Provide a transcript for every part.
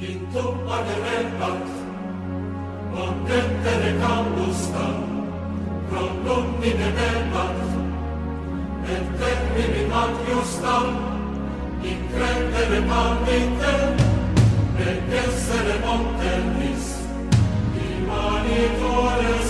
Intum aderebat, omnentere causta, prolumni debebat, et termini ad justam, in credere palmite, et essere montelis, imani tores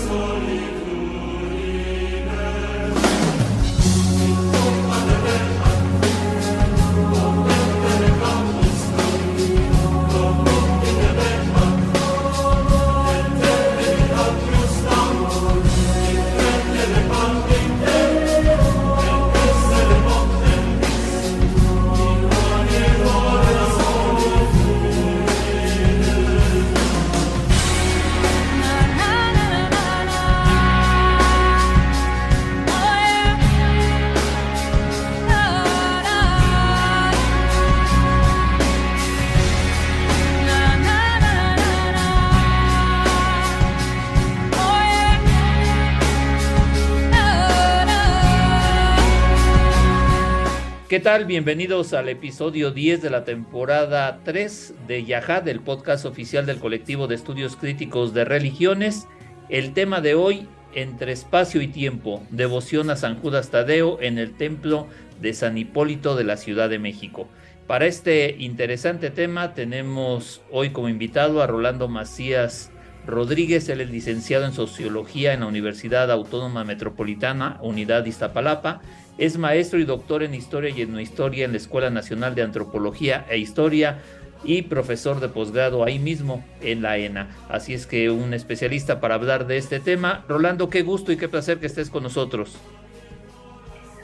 ¿Qué tal? Bienvenidos al episodio 10 de la temporada 3 de Yahad, el podcast oficial del colectivo de estudios críticos de religiones. El tema de hoy, entre espacio y tiempo, devoción a San Judas Tadeo en el templo de San Hipólito de la Ciudad de México. Para este interesante tema tenemos hoy como invitado a Rolando Macías Rodríguez, él es licenciado en Sociología en la Universidad Autónoma Metropolitana, Unidad Iztapalapa, es maestro y doctor en Historia y Etnohistoria en la Escuela Nacional de Antropología e Historia y profesor de posgrado ahí mismo en la ENA. Así es que un especialista para hablar de este tema. Rolando, qué gusto y qué placer que estés con nosotros.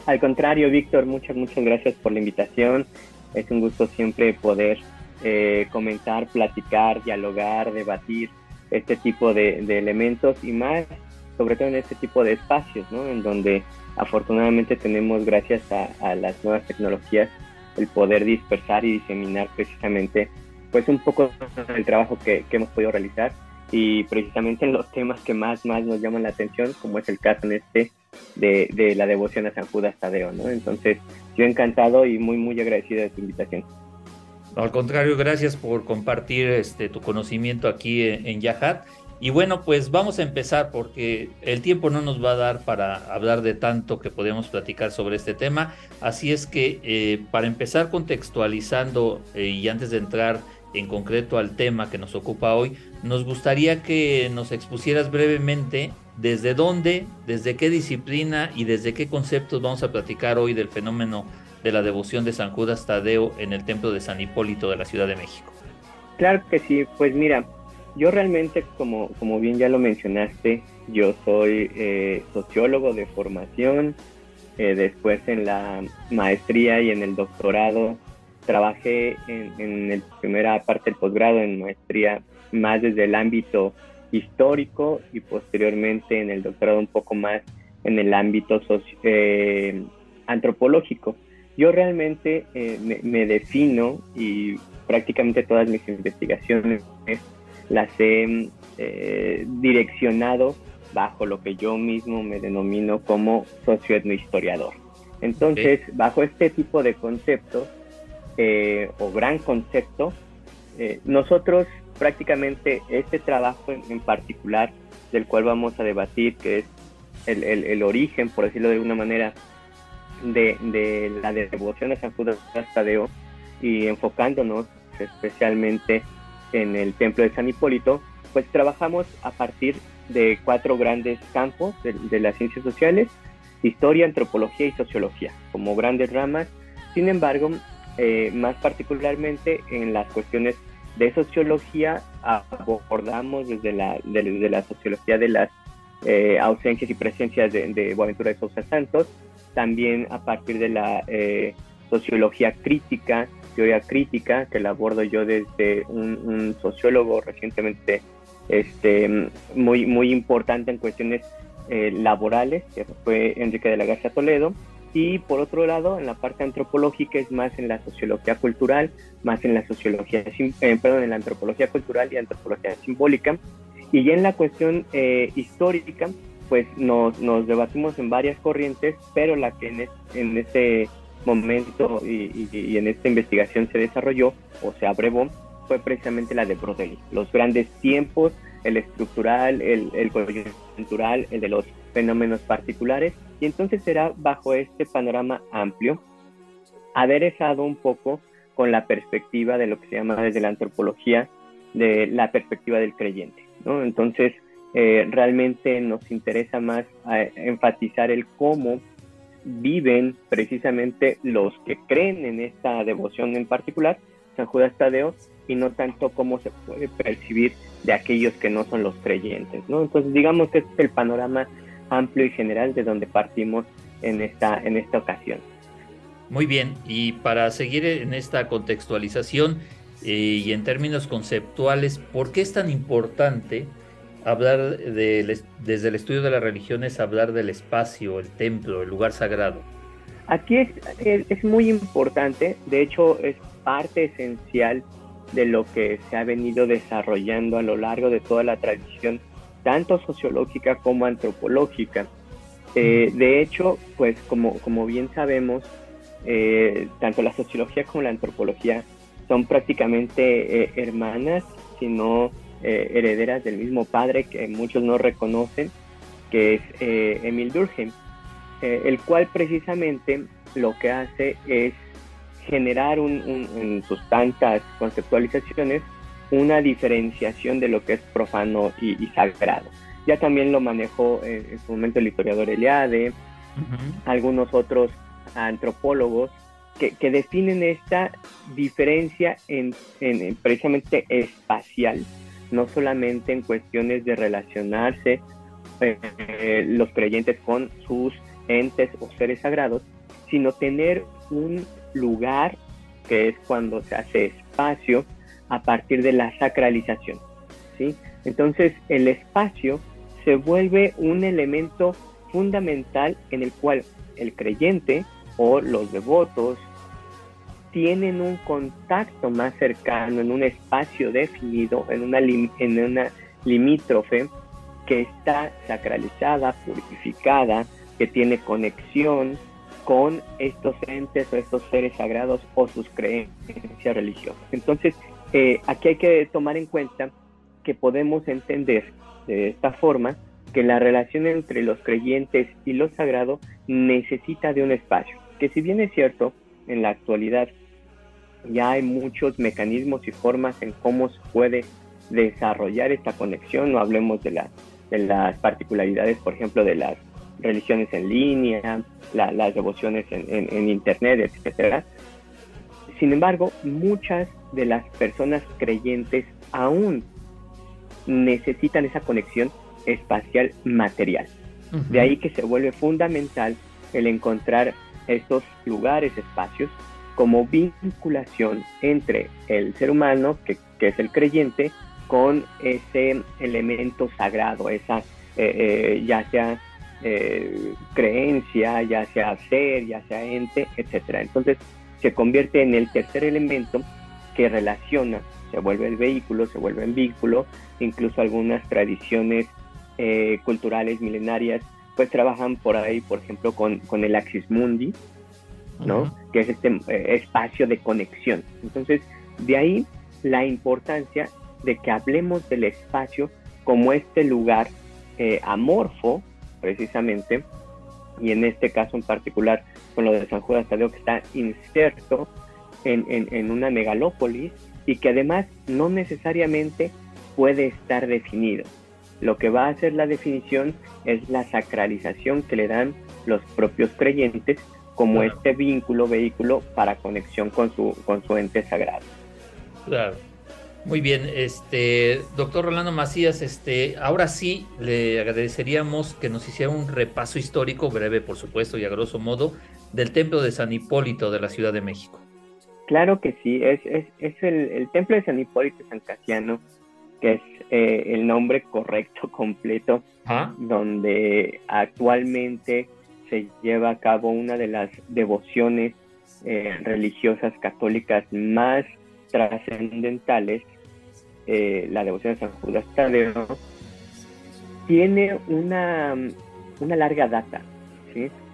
Al contrario, Víctor, muchas, muchas gracias por la invitación. Es un gusto siempre poder eh, comentar, platicar, dialogar, debatir este tipo de, de elementos y más, sobre todo en este tipo de espacios, ¿no? En donde afortunadamente tenemos, gracias a, las nuevas tecnologías, el poder dispersar y diseminar precisamente pues un poco el trabajo que, hemos podido realizar y precisamente en los temas que más, más nos llaman la atención, como es el caso en este de, de la devoción a San Judas Tadeo, ¿no? Entonces, yo encantado y muy, muy agradecido de tu invitación. al contrario, gracias por compartir este, tu conocimiento aquí en, en Yahat y bueno, pues vamos a empezar porque el tiempo no nos va a dar para hablar de tanto que podemos platicar sobre este tema. Así es que eh, para empezar contextualizando eh, y antes de entrar en concreto al tema que nos ocupa hoy, nos gustaría que nos expusieras brevemente desde dónde, desde qué disciplina y desde qué conceptos vamos a platicar hoy del fenómeno de la devoción de San Judas Tadeo en el templo de San Hipólito de la Ciudad de México. Claro que sí, pues mira, yo realmente, como, como bien ya lo mencionaste, yo soy eh, sociólogo de formación, eh, después en la maestría y en el doctorado trabajé en, en la primera parte del posgrado en maestría más desde el ámbito histórico y posteriormente en el doctorado un poco más en el ámbito eh, antropológico. Yo realmente me, me, defino y prácticamente todas mis investigaciones las he eh, direccionado bajo lo que yo mismo me denomino como socioetnohistoriador. Entonces, bajo este tipo de concepto eh, o gran concepto, eh, nosotros prácticamente este trabajo en, particular del cual vamos a debatir, que es el, origen, por decirlo de alguna manera, de, de la devoción a San Judas Tadeo y enfocándonos especialmente en el Templo de San Hipólito, pues trabajamos a partir de cuatro grandes campos de, las ciencias sociales, historia, antropología y sociología, como grandes ramas. Sin embargo, eh, más particularmente en las cuestiones de sociología abordamos desde la, desde la sociología de las eh, ausencias y presencias de, de Boaventura de Sousa Santos, también a partir de la eh, sociología crítica, teoría crítica, que la abordo yo desde un, sociólogo recientemente este, muy, muy importante en cuestiones eh, laborales, que fue Enrique de la Garza Toledo. Y por otro lado, en la parte antropológica es más en la sociología cultural, más en la sociología, eh, perdón, en la antropología cultural y antropología simbólica. Y ya en la cuestión eh, histórica, pues nos, nos, debatimos en varias corrientes, pero la que en, en ese momento y, en esta investigación se desarrolló o se abrevó fue precisamente la de Brodelli. Los grandes tiempos, el estructural, el, el coyuntural, el de los fenómenos particulares. Y entonces será bajo este panorama amplio, aderezado un poco con la perspectiva de lo que se llama desde la antropología, de la perspectiva del creyente. ¿no? Entonces, eh, realmente nos interesa más eh, enfatizar el cómo viven precisamente los que creen en esta devoción en particular, San Judas Tadeo, y no tanto cómo se puede percibir de aquellos que no son los creyentes, ¿no? Entonces, digamos que este es el panorama amplio y general de donde partimos en esta, en esta ocasión. Muy bien, y para seguir en esta contextualización eh, y en términos conceptuales, ¿por qué es tan importante hablar de, desde el estudio de las religiones, hablar del espacio, el templo, el lugar sagrado? Aquí es, es, muy importante, de hecho es parte esencial de lo que se ha venido desarrollando a lo largo de toda la tradición, tanto sociológica como antropológica. Eh, de hecho, pues como, como bien sabemos, eh, tanto la sociología como la antropología son prácticamente eh, hermanas, sino eh, herederas del mismo padre que muchos no reconocen, que es eh, Emil Durkheim, eh, el cual precisamente lo que hace es generar en sus tantas conceptualizaciones una diferenciación de lo que es profano y, sagrado. Ya también lo manejó en, su momento el historiador Eliade, algunos otros antropólogos que, definen esta diferencia en precisamente espacial no solamente en cuestiones de relacionarse eh, los creyentes con sus entes o seres sagrados, sino tener un lugar que es cuando se hace espacio a partir de la sacralización. ¿sí? Entonces el espacio se vuelve un elemento fundamental en el cual el creyente o los devotos tienen un contacto más cercano en un espacio definido, en una, en una limítrofe que está sacralizada, purificada, que tiene conexión con estos entes o estos seres sagrados o sus creencias religiosas. Entonces, eh, aquí hay que tomar en cuenta que podemos entender de esta forma que la relación entre los creyentes y lo sagrado necesita de un espacio, que si bien es cierto, en la actualidad ya hay muchos mecanismos y formas en cómo se puede desarrollar esta conexión, no hablemos de, de las particularidades, por ejemplo, de las religiones en línea, las devociones en, Internet, etc. Sin embargo, muchas de las personas creyentes aún necesitan esa conexión espacial material. De ahí que se vuelve fundamental el encontrar estos lugares, espacios, como vinculación entre el ser humano, que, es el creyente, con ese elemento sagrado, esa eh, eh, ya sea eh, creencia, ya sea ser, ya sea ente, etc. Entonces se convierte en el tercer elemento que relaciona, se vuelve el vehículo, se vuelve el vínculo, incluso algunas tradiciones culturales milenarias pues trabajan por ahí, por ejemplo, con el Axis Mundi, ¿no? Que es este eh, espacio de conexión. Entonces, de ahí la importancia de que hablemos del espacio como este lugar eh, amorfo, precisamente, y en este caso en particular con lo de San Judas Tadeo, que está inserto en, en una megalópolis y que además no necesariamente puede estar definido. Lo que va a hacer la definición es la sacralización que le dan los propios creyentes como este vínculo, vehículo para conexión con su, con su ente sagrado. Claro. Muy bien, este doctor Rolando Macías, este, ahora sí le agradeceríamos que nos hiciera un repaso histórico, breve por supuesto y a grosso modo, del templo de San Hipólito de la Ciudad de México. Claro que sí, es, es, el, templo de San Hipólito San Casiano, que es eh, el nombre correcto, completo, donde actualmente se lleva a cabo una de las devociones eh, religiosas católicas más trascendentales, eh, la devoción de San Judas Tadeo, tiene una, una larga data.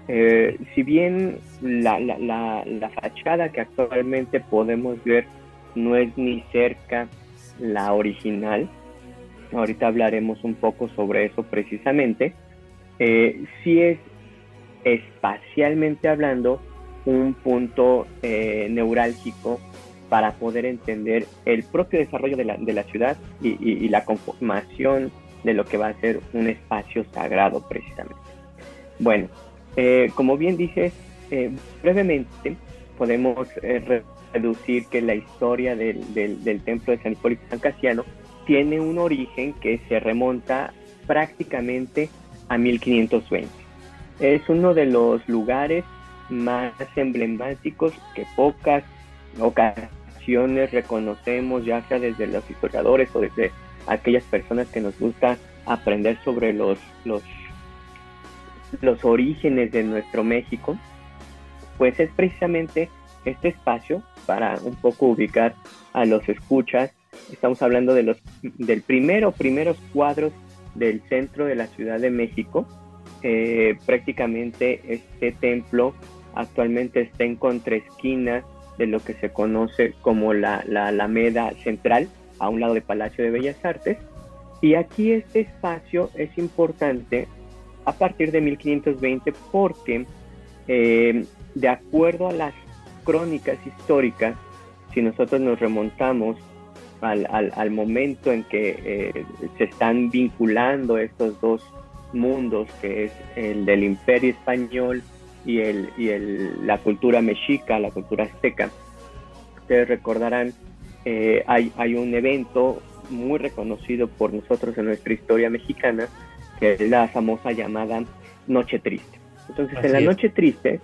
Eh, si bien la, la, la, fachada que actualmente podemos ver no es ni cerca la original. Ahorita hablaremos un poco sobre eso precisamente. Sí es espacialmente hablando un punto eh, neurálgico para poder entender el propio desarrollo de la, ciudad y, la conformación de lo que va a ser un espacio sagrado precisamente. Bueno, eh, como bien dices, eh, brevemente podemos reducir que la historia del, del, templo de San Hipólito San Casiano tiene un origen que se remonta prácticamente a 1520. Es uno de los lugares más emblemáticos que pocas ocasiones reconocemos, ya sea desde los historiadores o desde aquellas personas que nos gusta aprender sobre los, los, los orígenes de nuestro México, pues es precisamente este espacio para un poco ubicar a los escuchas. Estamos hablando de los del primero primeros cuadros del centro de la Ciudad de México. Eh, prácticamente este templo actualmente está en contraesquina de lo que se conoce como la, la Alameda Central, a un lado del Palacio de Bellas Artes. Y aquí este espacio es importante a partir de 1520 porque, eh, de acuerdo a las crónicas históricas, si nosotros nos remontamos al, al, momento en que eh, se están vinculando estos dos mundos, que es el del imperio español y, el, y el, la cultura mexica, la cultura azteca. Ustedes recordarán, eh, hay, hay un evento muy reconocido por nosotros en nuestra historia mexicana, que es la famosa llamada Noche Triste. Entonces, en la Noche Triste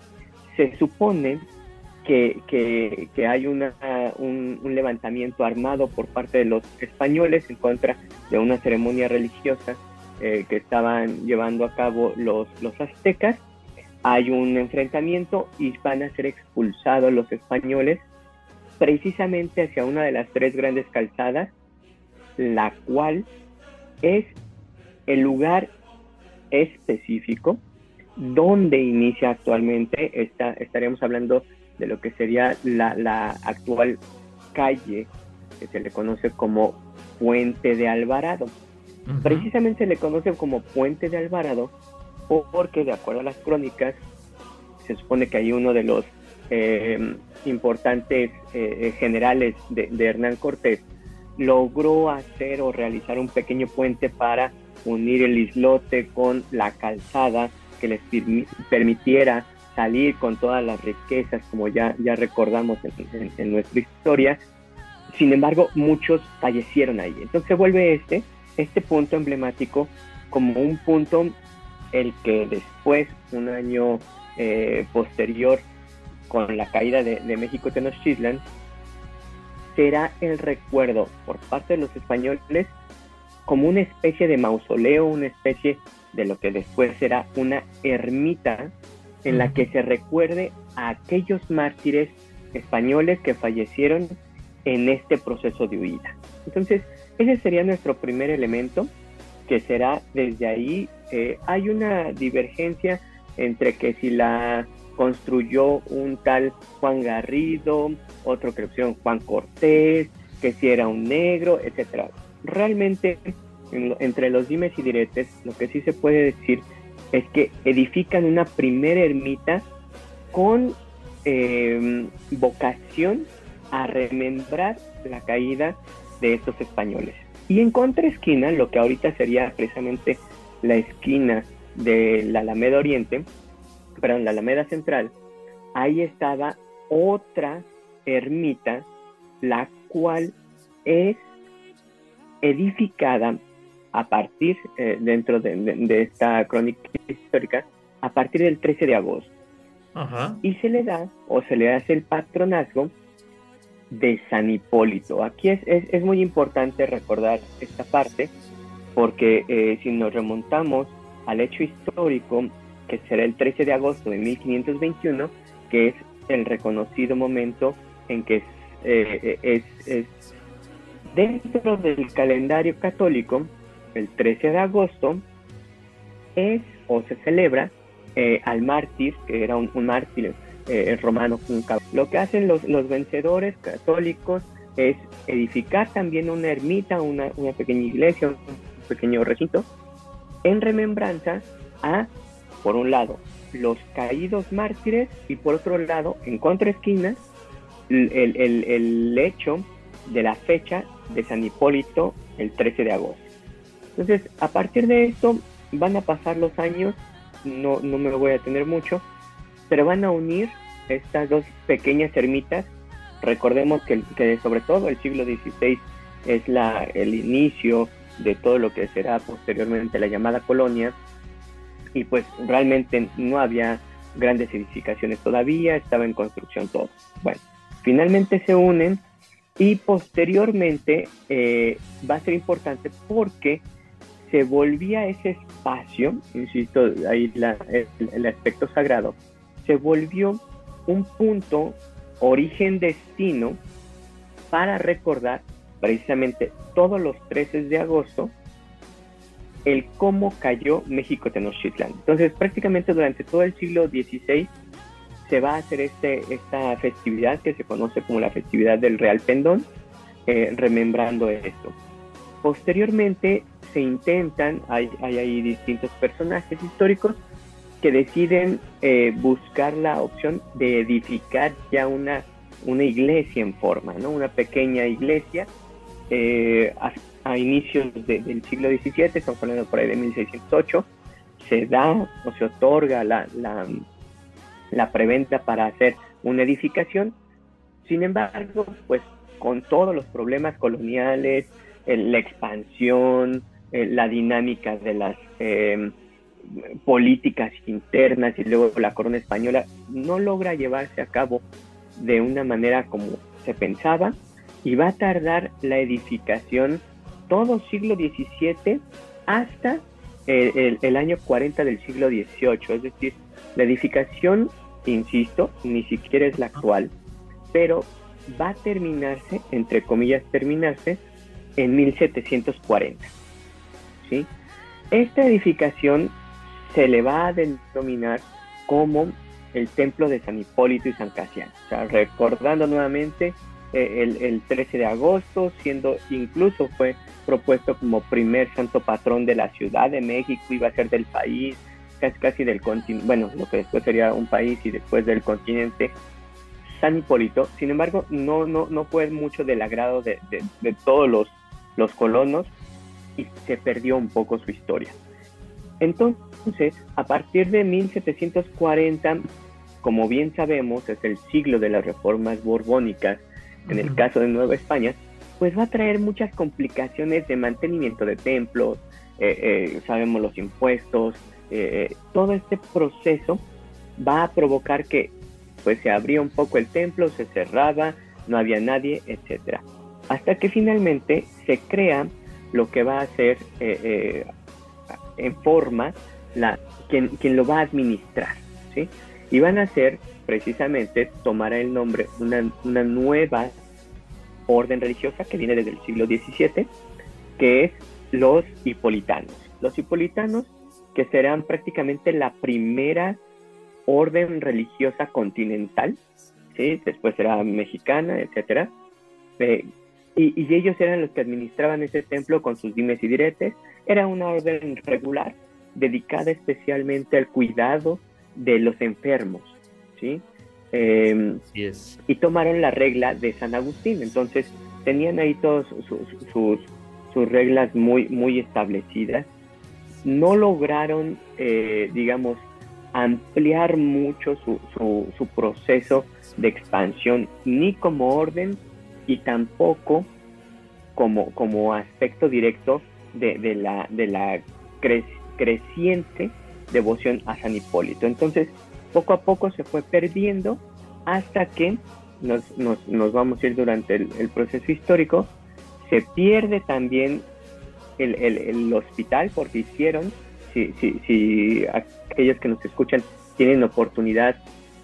se supone que, que, que hay una, un, un, levantamiento armado por parte de los españoles en contra de una ceremonia religiosa eh, que estaban llevando a cabo los, los aztecas hay un enfrentamiento y van a ser expulsados los españoles precisamente hacia una de las tres grandes calzadas, la cual es el lugar específico donde inicia actualmente, esta, estaríamos hablando de lo que sería la, actual calle que se le conoce como Puente de Alvarado. Precisamente se le conoce como Puente de Alvarado porque de acuerdo a las crónicas, se supone que hay uno de los eh, importantes eh, generales de, Hernán Cortés logró hacer o realizar un pequeño puente para unir el islote con la calzada que les permitiera salir con todas las riquezas, como ya, ya recordamos en, nuestra historia. Sin embargo, muchos fallecieron ahí. Entonces vuelve este, este punto emblemático como un punto el que después, un año eh, posterior, con la caída de, México Tenochtitlan, será el recuerdo por parte de los españoles como una especie de mausoleo, una especie de lo que después será una ermita en la que se recuerde a aquellos mártires españoles que fallecieron en este proceso de huida. Entonces, ese sería nuestro primer elemento, que será desde ahí eh, hay una divergencia entre que si la construyó un tal Juan Garrido, otro que lo Juan Cortés, que si era un negro, etcétera. Realmente, entre los dimes y diretes, lo que sí se puede decir es que edifican una primera ermita con em, vocación a remembrar la caída de estos españoles. Y en contraesquina, lo que ahorita sería precisamente la esquina de la Alameda Oriente, perdón, la Alameda Central, ahí estaba otra ermita, la cual es edificada a partir, eh, dentro de, esta crónica histórica, a partir del 13 de agosto. Y se le da, o se le hace el patronazgo de San Hipólito. Aquí es, es, es muy importante recordar esta parte, porque eh, si nos remontamos al hecho histórico, que será el 13 de agosto de 1521, que es el reconocido momento en que eh, es, es, dentro del calendario católico, el 13 de agosto, es o se celebra eh, al mártir, que era un, mártir romano. Un, lo que hacen los, los vencedores católicos es edificar también una ermita, una, una pequeña iglesia, un pequeño recinto, en remembranza a, por un lado, los caídos mártires y por otro lado, en contraesquina, el, el, el hecho de la fecha de San Hipólito el 13 de agosto. Entonces, a partir de esto, van a pasar los años, no, no me voy a tener mucho, pero van a unir estas dos pequeñas ermitas. Recordemos que, sobre todo el siglo XVI es la, el inicio de todo lo que será posteriormente la llamada colonia, y pues realmente no había grandes edificaciones todavía, estaba en construcción todo. Bueno, finalmente se unen y posteriormente eh, va a ser importante porque se volvía ese espacio, insisto, ahí el, aspecto sagrado, se volvió un punto origen-destino para recordar precisamente todos los 13 de agosto el cómo cayó México Tenochtitlan. Entonces, prácticamente durante todo el siglo XVI se va a hacer este, esta festividad que se conoce como la festividad del Real Pendón, eh, remembrando esto. Posteriormente se intentan, hay, hay ahí distintos personajes históricos que deciden eh, buscar la opción de edificar ya una, una iglesia en forma, ¿no? una pequeña iglesia eh, a, inicios del siglo XVII, estamos hablando por ahí de 1608, se da o se otorga la, la, la preventa para hacer una edificación. Sin embargo, pues con todos los problemas coloniales, la expansión, la dinámica de las em, políticas internas y luego la corona española, no logra llevarse a cabo de una manera como se pensaba y va a tardar la edificación todo siglo XVII hasta el, año 40 del siglo XVIII. Es decir, la edificación, insisto, ni siquiera es la actual, pero va a terminarse, entre comillas, terminarse en 1740. ¿sí? Esta edificación se le va a denominar como el templo de San Hipólito y San Casiano. O sea, recordando nuevamente eh, el, el, 13 de agosto, siendo incluso fue propuesto como primer santo patrón de la Ciudad de México, iba a ser del país, casi, casi del continente, bueno, lo que después sería un país y después del continente, San Hipólito. Sin embargo, no, no, no fue mucho del agrado de, de, todos los, los colonos y se perdió un poco su historia. Entonces, a partir de 1740, como bien sabemos, es el siglo de las reformas borbónicas, en el caso de Nueva España, pues va a traer muchas complicaciones de mantenimiento de templos, eh, eh, sabemos los impuestos, eh, todo este proceso va a provocar que pues se abría un poco el templo, se cerraba, no había nadie, etc. Hasta que finalmente se crea lo que va a ser en forma la, quien, quien, lo va a administrar, ¿sí? Y van a ser precisamente, tomará el nombre, una, una nueva orden religiosa que viene desde el siglo XVII, que es los hipolitanos. Los hipolitanos que serán prácticamente la primera orden religiosa continental, ¿sí? después será mexicana, etc. Eh, y, y, ellos eran los que administraban ese templo con sus dimes y diretes. Era una orden regular dedicada especialmente al cuidado de los enfermos, ¿sí? Eh, Y tomaron la regla de San Agustín. Entonces tenían ahí todas sus, sus, sus, reglas muy, muy establecidas. No lograron, eh, digamos, ampliar mucho su, su, proceso de expansión, ni como orden y tampoco como, como aspecto directo de, de la, de la creciente devoción a San Hipólito. Entonces, poco a poco se fue perdiendo hasta que nos, nos, nos vamos a ir durante el, proceso histórico. Se pierde también el, el, hospital porque hicieron, si, si, si, aquellos que nos escuchan tienen oportunidad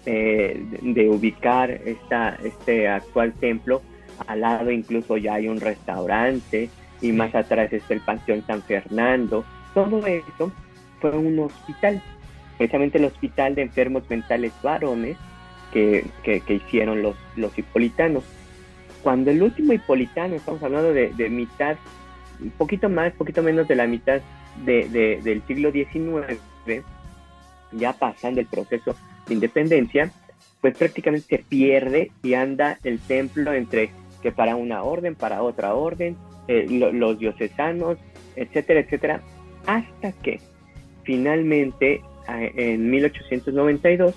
eh, de, ubicar esta, este actual templo, al lado incluso ya hay un restaurante y más atrás está el Panteón San Fernando. Todo eso fue un hospital precisamente el Hospital de Enfermos Mentales Varones que, que, hicieron los, los hipolitanos. cuando el último hipolitano, estamos hablando de, mitad, un poquito más, poquito menos de la mitad de, del siglo XIX, ya pasando el proceso de independencia, pues prácticamente se pierde y anda el templo entre que para una orden, para otra orden, eh, los diocesanos, etcétera, etcétera, hasta que finalmente en 1892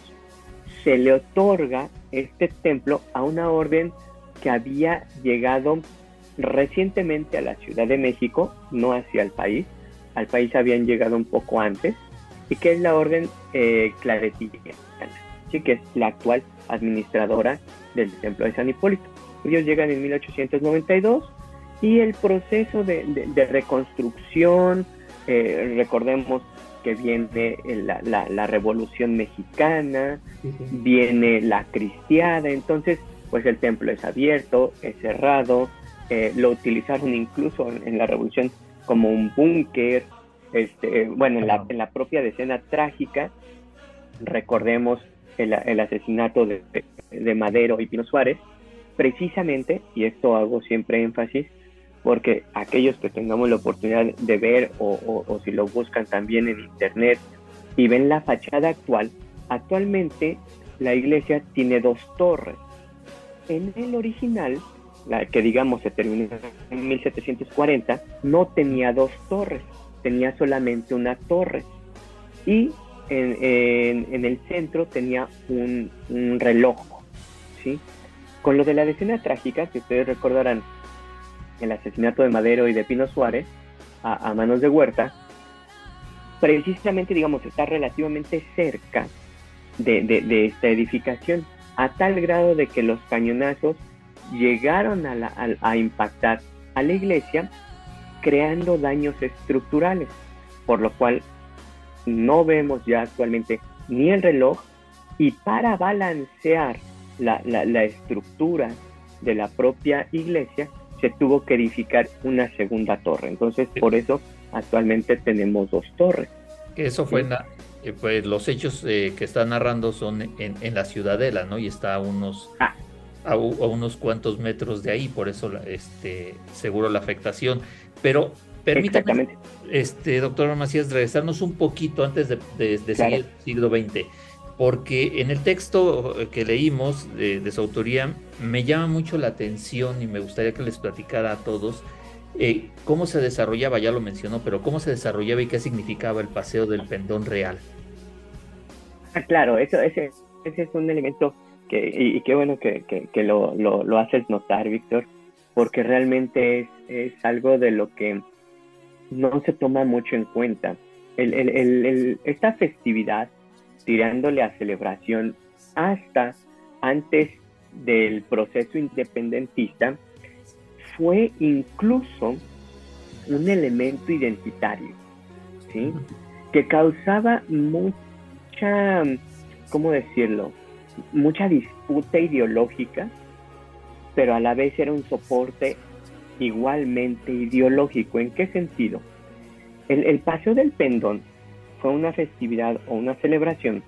se le otorga este templo a una orden que había llegado recientemente a la Ciudad de México, no hacia el país, al país habían llegado un poco antes, y que es la orden eh, ¿sí? que es la actual administradora del templo de San Hipólito. Ellos llegan en 1892 y el proceso de, reconstrucción, eh, recordemos que viene la, la, Revolución Mexicana, viene la cristiada, entonces pues el templo es abierto, es cerrado, eh, lo utilizaron incluso en, la Revolución como un búnker, este, bueno, en la, en la propia decena trágica, recordemos el, el asesinato de, de Madero y Pino Suárez, precisamente, y esto hago siempre énfasis, porque aquellos que tengamos la oportunidad de ver o, si lo buscan también en internet y ven la fachada actual, actualmente la iglesia tiene dos torres. En el original, la que digamos se terminó en 1740, no tenía dos torres, tenía solamente una torre. Y en, el centro tenía un, reloj. ¿sí? Con lo de la decena trágica, que ustedes recordarán, el asesinato de Madero y de Pino Suárez a, manos de Huerta, precisamente, digamos, está relativamente cerca de, esta edificación, a tal grado de que los cañonazos llegaron a, impactar a la iglesia, creando daños estructurales, por lo cual no vemos ya actualmente ni el reloj, y para balancear la, la estructura de la propia iglesia, se tuvo que edificar una segunda torre. Entonces, por eso actualmente tenemos dos torres. Eso fue, pues los hechos eh, que está narrando son en, la ciudadela, ¿no? Y está a unos, ah. a, unos cuantos metros de ahí, por eso este, seguro la afectación. Pero permítame, este, doctor Macías, regresarnos un poquito antes de, de, seguir el siglo XX porque en el texto que leímos de, su autoría me llama mucho la atención y me gustaría que les platicara a todos eh, cómo se desarrollaba, ya lo mencionó, pero cómo se desarrollaba y qué significaba el paseo del pendón real. Ah, claro, eso, ese, ese es un elemento que, y, qué bueno que, lo, haces notar, Víctor, porque realmente es, es, algo de lo que no se toma mucho en cuenta. El, el, el, esta festividad tirándole a celebración hasta antes del proceso independentista, fue incluso un elemento identitario, ¿sí? que causaba mucha, ¿cómo decirlo? Mucha disputa ideológica, pero a la vez era un soporte igualmente ideológico. ¿En qué sentido? El, el paseo del pendón fue una festividad o una celebración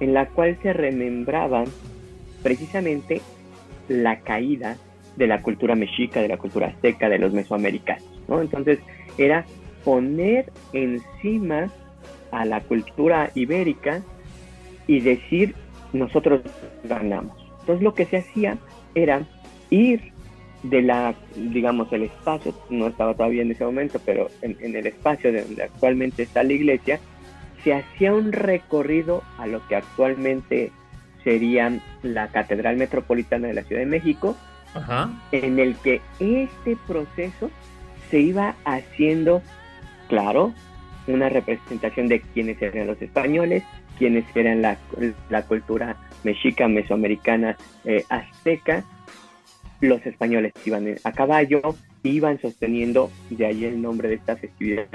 en la cual se remembraba precisamente la caída de la cultura mexica, de la cultura azteca, de los mesoamericanos, ¿no? Entonces era poner encima a la cultura ibérica y decir nosotros ganamos. Entonces lo que se hacía era ir de la, digamos, el espacio, no estaba todavía en ese momento, pero en, en el espacio donde actualmente está la iglesia, se hacía un recorrido a lo que actualmente sería la Catedral Metropolitana de la Ciudad de México, en el que este proceso se iba haciendo, claro, una representación de quiénes eran los españoles, quiénes eran la, cultura mexica, mesoamericana, eh, azteca. Los españoles iban a caballo, iban sosteniendo, de ahí el nombre de esta festividad,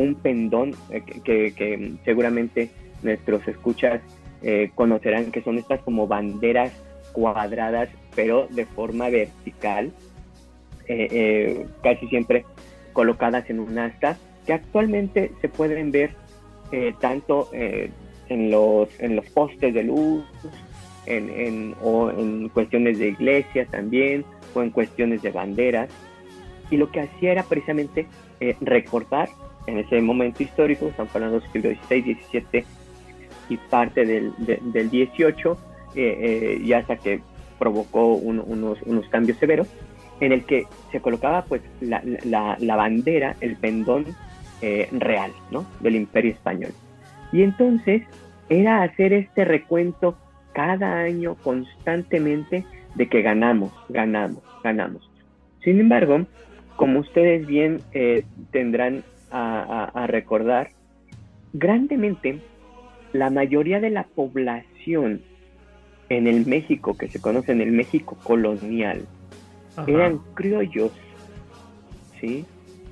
un pendón eh, que, seguramente nuestros escuchas eh, conocerán que son estas como banderas cuadradas pero de forma vertical eh, casi siempre colocadas en un asta que actualmente se pueden ver tanto en los en los postes de luz o en cuestiones de iglesia también, o en cuestiones de banderas. Y lo que hacía era precisamente recordar en ese momento histórico, estamos hablando del siglo XVI, XVII y parte del, del XVIII, eh, eh, ya hasta que provocó unos, unos cambios severos, en el que se colocaba pues la, la, la bandera, el pendón real ¿no? del imperio español. Y entonces era hacer este recuento cada año constantemente de que ganamos, ganamos, ganamos. Sin embargo, como ustedes bien eh, tendrán a, recordar, grandemente la mayoría de la población en el México, que se conoce en el México colonial, eran criollos, ¿sí?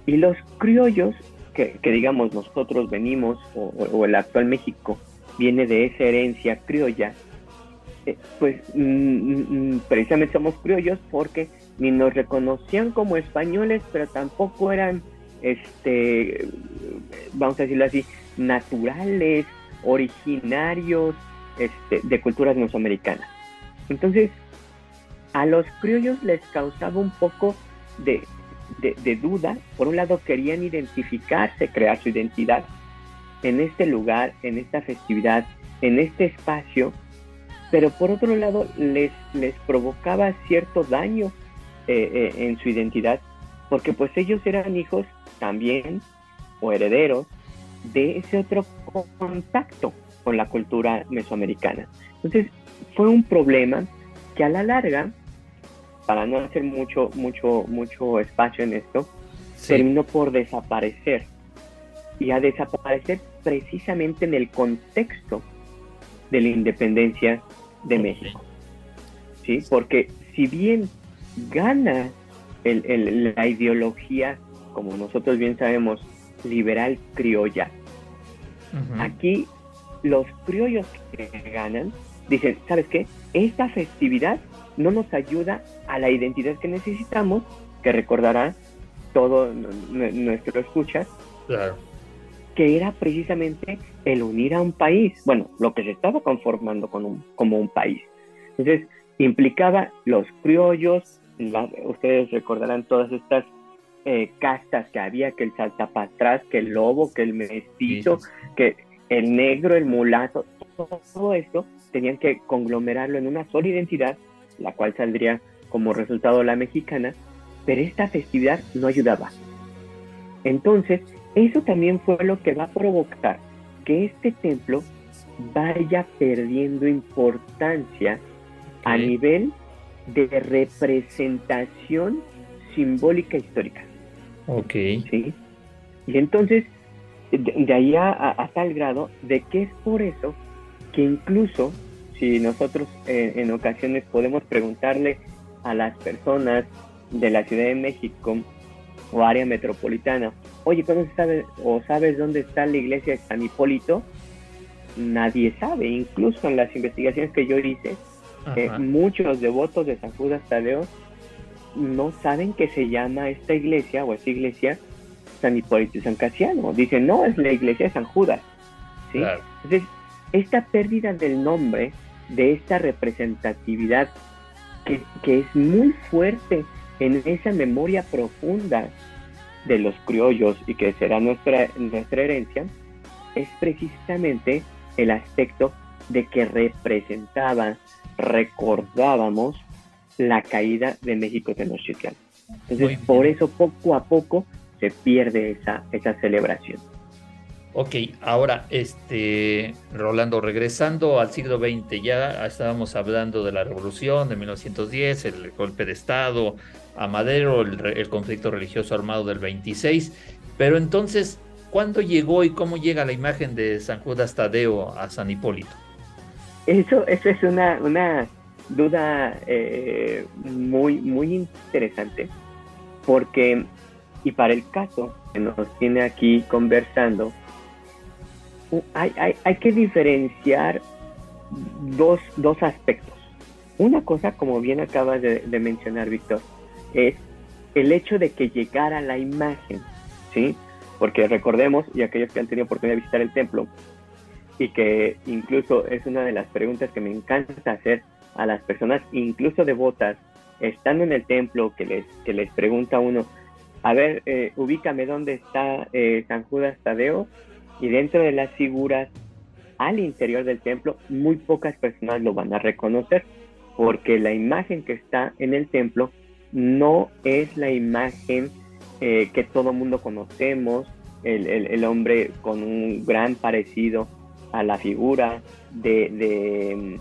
Y los criollos, que, digamos nosotros venimos, o el actual México, viene de esa herencia criolla, eh, pues mm, mm, mm, precisamente somos criollos porque ni nos reconocían como españoles, pero tampoco eran, este, vamos a decirlo así, naturales, originarios este, de culturas mesoamericanas. Entonces, a los criollos les causaba un poco de, de, duda. Por un lado, querían identificarse, crear su identidad en este lugar, en esta festividad, en este espacio, pero por otro lado les, les provocaba cierto daño eh, eh, en su identidad, porque pues ellos eran hijos también o herederos de ese otro contacto con la cultura mesoamericana. Entonces fue un problema que a la larga, para no hacer mucho, mucho, mucho espacio en esto, terminó por desaparecer y a desaparecer precisamente en el contexto de la independencia de México. ¿Sí? Porque si bien gana la ideología, como nosotros bien sabemos, liberal criolla, aquí los criollos que ganan dicen, ¿sabes qué? Esta festividad no nos ayuda a la identidad que necesitamos, que recordará todo nuestro escucha, claro que era precisamente el unir a un país, bueno, lo que se estaba conformando con un, como un país. Entonces, implicaba los criollos, ustedes recordarán todas estas eh, castas que había, que el saltapatrás, que el lobo, que el mestizo, que el negro, el mulato, todo esto tenían que conglomerarlo en una sola identidad, la cual saldría como resultado la mexicana, pero esta festividad no ayudaba. Entonces, eso también fue lo que va a provocar que este templo vaya perdiendo importancia a nivel de representación simbólica histórica. Ok. ¿Sí? Y entonces, de, ahí a, tal grado de que es por eso que incluso si nosotros eh, en ocasiones podemos preguntarle a las personas de la Ciudad de México o área metropolitana, oye, ¿cómo sabe o sabes dónde está la iglesia de San Hipólito? Nadie sabe, incluso en las investigaciones que yo hice, eh, muchos devotos de San Judas Tadeo no saben que se llama esta iglesia o esta iglesia San Hipólito y San Casiano. Dicen, no, es la iglesia de San Judas. ¿sí? Entonces, esta pérdida del nombre, de esta representatividad que, que es muy fuerte en esa memoria profunda de los criollos y que será nuestra, nuestra herencia, es precisamente el aspecto de que representaba, recordábamos la caída de México Tenochtitlan. Entonces, por eso poco a poco se pierde esa, esa celebración. Ok, ahora, este, Rolando, regresando al siglo XX, ya estábamos hablando de la revolución de 1910, el golpe de Estado a Madero, el, conflicto religioso armado del 26, pero entonces, ¿cuándo llegó y cómo llega la imagen de San Judas Tadeo a San Hipólito? Eso, eso es una, una duda eh, muy, muy interesante, porque, y para el caso que nos tiene aquí conversando, hay, que diferenciar dos, aspectos. Una cosa, como bien acabas de, mencionar, Víctor, es el hecho de que llegara la imagen, ¿sí? Porque recordemos, y aquellos que han tenido oportunidad de visitar el templo, y que incluso es una de las preguntas que me encanta hacer a las personas, incluso devotas, estando en el templo, que les, que les pregunta uno, a ver, eh, ubícame dónde está eh, San Judas Tadeo, y dentro de las figuras al interior del templo, muy pocas personas lo van a reconocer, porque la imagen que está en el templo no es la imagen eh, que todo mundo conocemos, el, hombre con un gran parecido a la figura de,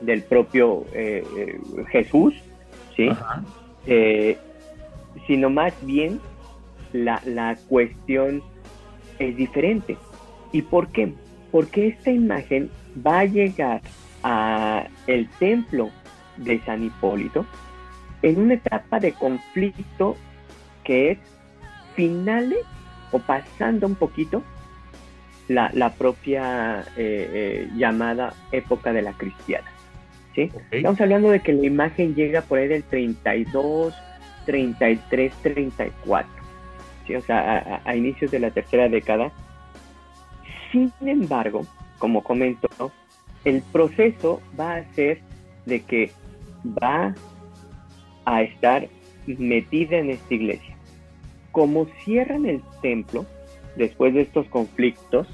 del propio eh, eh, Jesús, ¿sí? sino más bien la, la cuestión es diferente. ¿Y por qué? Porque esta imagen va a llegar a el templo de San Hipólito en una etapa de conflicto que es finales o pasando un poquito la, propia eh, eh, llamada época de la cristiana. ¿sí? Estamos hablando de que la imagen llega por ahí del 32, 33, 34, ¿sí? o sea, a, inicios de la tercera década. Sin embargo, como comento, el proceso va a ser de que va a estar metida en esta iglesia. Como cierran el templo, después de estos conflictos,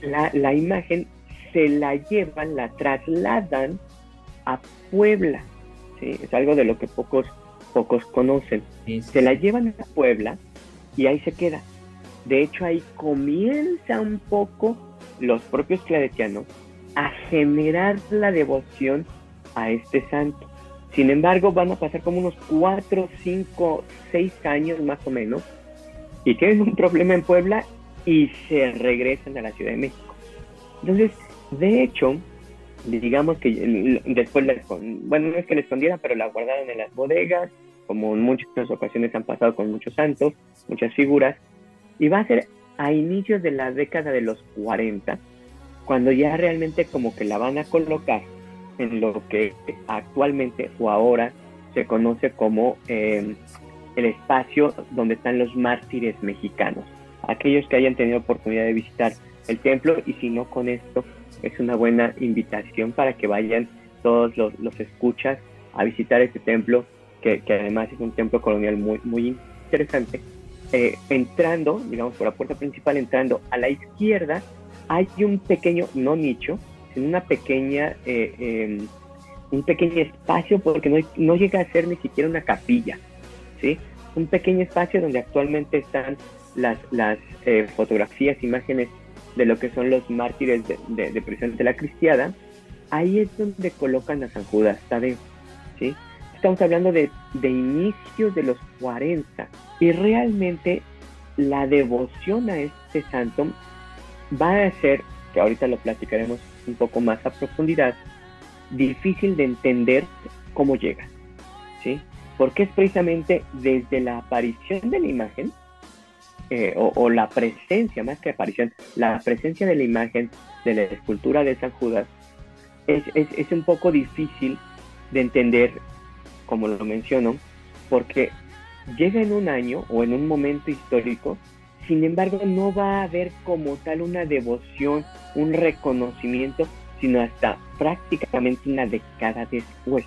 la, imagen se la llevan, la trasladan a Puebla. ¿sí? Es algo de lo que pocos, pocos conocen. Se la llevan a Puebla y ahí se queda. De hecho, ahí comienza un poco los propios claretianos a generar la devoción a este santo. Sin embargo, van a pasar como unos 4, 5, 6 años más o menos y tienen un problema en Puebla y se regresan a la Ciudad de México. Entonces, de hecho, digamos que después, la, bueno, no es que la escondieran, pero la guardaron en las bodegas, como en muchas ocasiones han pasado con muchos santos, muchas figuras, y va a ser a inicios de la década de los 40, cuando ya realmente como que la van a colocar en lo que actualmente o ahora se conoce como eh, el espacio donde están los mártires mexicanos. Aquellos que hayan tenido oportunidad de visitar el templo y si no con esto es una buena invitación para que vayan todos los, escuchas a visitar este templo que, además es un templo colonial muy, muy interesante. Eh, entrando, digamos, por la puerta principal, entrando a la izquierda, hay un pequeño, no nicho, sino una pequeña, eh, em, un pequeño espacio, porque no, no, llega a ser ni siquiera una capilla, ¿sí? Un pequeño espacio donde actualmente están las, eh, fotografías, imágenes de lo que son los mártires de, de, de la Cristiada. Ahí es donde colocan a San Judas Tadeo, ¿sí? Estamos hablando de, de inicios de los 40 y realmente la devoción a este santo va a ser, que ahorita lo platicaremos un poco más a profundidad, difícil de entender cómo llega, ¿sí? Porque es precisamente desde la aparición de la imagen, eh, o, la presencia, más que aparición, la presencia de la imagen de la escultura de San Judas, es, es un poco difícil de entender, como lo menciono, porque llega en un año o en un momento histórico sin embargo, no va a haber como tal una devoción, un reconocimiento, sino hasta prácticamente una década después.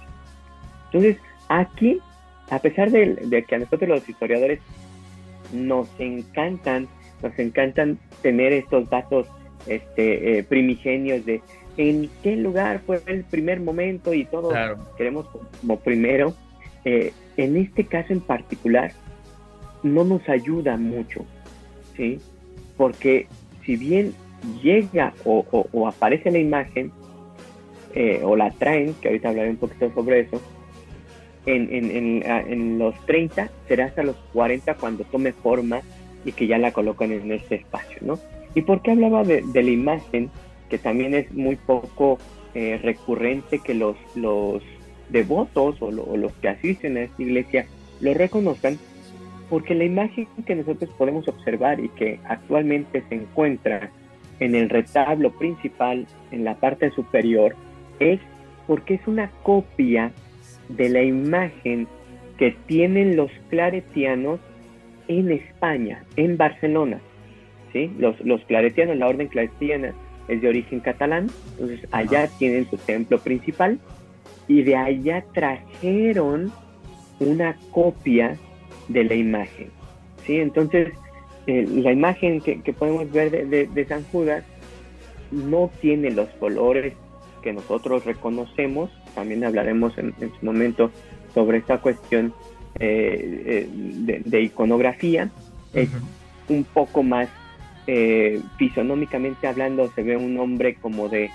Entonces, aquí, a pesar de, que a nosotros los historiadores nos encantan, nos encantan tener estos datos este, eh, primigenios de en qué lugar fue el primer momento y todo queremos como primero, eh, en este caso en particular, no nos ayuda mucho ¿sí? Porque si bien llega o, aparece la imagen, eh, o la traen, que ahorita hablaré un poquito sobre eso, en, los 30 será hasta los 40 cuando tome forma y que ya la colocan en este espacio, ¿no? ¿Y por qué hablaba de, la imagen? Que también es muy poco eh, recurrente que los, los devotos o, o, los que asisten a esta iglesia lo reconozcan, porque la imagen que nosotros podemos observar y que actualmente se encuentra en el retablo principal, en la parte superior, es porque es una copia de la imagen que tienen los claretianos en España, en Barcelona. ¿sí? Los, los claretianos, la orden claretiana, es de origen catalán, entonces allá tienen su templo principal y de allá trajeron una copia de la imagen. ¿sí? Entonces, eh, la imagen que, podemos ver de, San Judas no tiene los colores que nosotros reconocemos, también hablaremos en, su momento sobre esta cuestión eh, eh, de, iconografía, es un poco más fisonómicamente hablando, se ve un hombre como de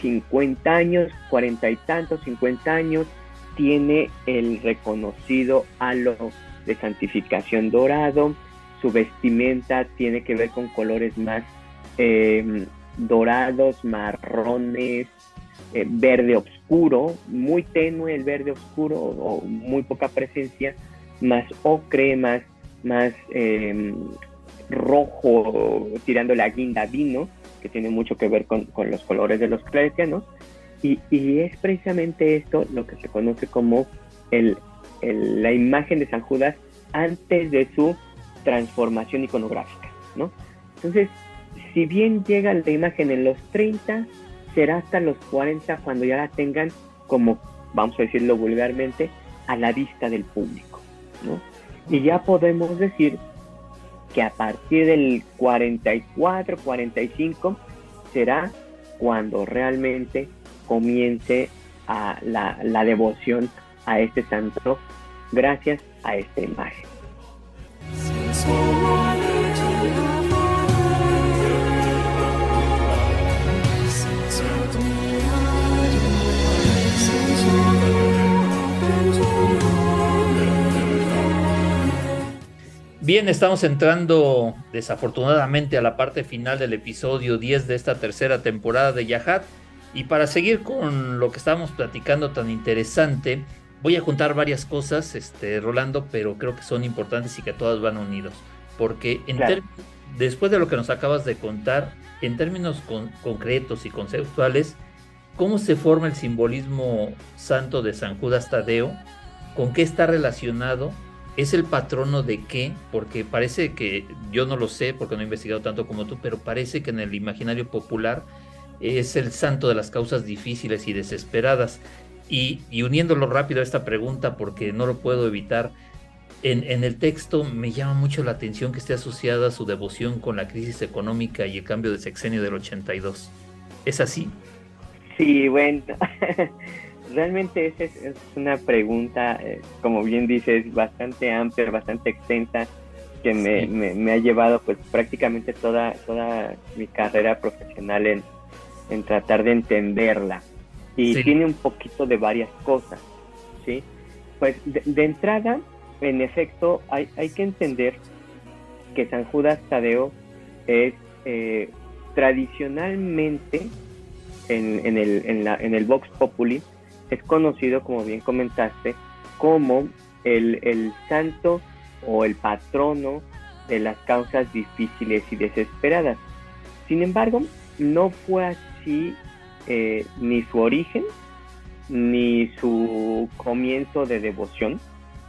50 años, 40 y tantos, 50 años, tiene el reconocido halo de santificación dorado, su vestimenta tiene que ver con colores más em, dorados, marrones, eh, verde oscuro, muy tenue el verde oscuro o muy poca presencia, más ocre, más, más em, rojo, tirando la guinda vino, que tiene mucho que ver con, los colores de los claretianos. Y, es precisamente esto lo que se conoce como el, la imagen de San Judas antes de su transformación iconográfica, ¿no? Entonces, si bien llega la imagen en los 30, será hasta los 40 cuando ya la tengan como, vamos a decirlo vulgarmente, a la vista del público, ¿no? Y ya podemos decir que a partir del 44, 45 será cuando realmente comience la, la devoción a este santo gracias a esta imagen. Bien, estamos entrando desafortunadamente a la parte final del episodio 10 de esta tercera temporada de Yahat. Y para seguir con lo que estábamos platicando tan interesante, voy a juntar varias cosas, este, Rolando, pero creo que son importantes y que todas van unidos. Porque después de lo que nos acabas de contar, en términos concretos y conceptuales, ¿cómo se forma el simbolismo santo de San Judas Tadeo? ¿Con qué está relacionado? ¿Es el patrono de qué? Porque parece que, yo no lo sé porque no he investigado tanto como tú, pero parece que en el imaginario popular es el santo de las causas difíciles y desesperadas. Y, uniéndolo rápido a esta pregunta, porque no lo puedo evitar, en, en, el texto me llama mucho la atención que esté asociada su devoción con la crisis económica y el cambio de sexenio del 82. ¿Es así? Sí, bueno, realmente esa es, una pregunta, eh, como bien dices, bastante amplia, bastante extensa, que me, me, ha llevado pues prácticamente toda, toda mi carrera profesional en, en tratar de entenderla. Y tiene un poquito de varias cosas, ¿sí? Pues de, entrada, en efecto, hay, hay, que entender que San Judas Tadeo es eh, tradicionalmente en, en, el, en, la, en el Vox Populi es conocido, como bien comentaste, como el, santo o el patrono de las causas difíciles y desesperadas. Sin embargo, no fue así eh, ni su origen ni su comienzo de devoción,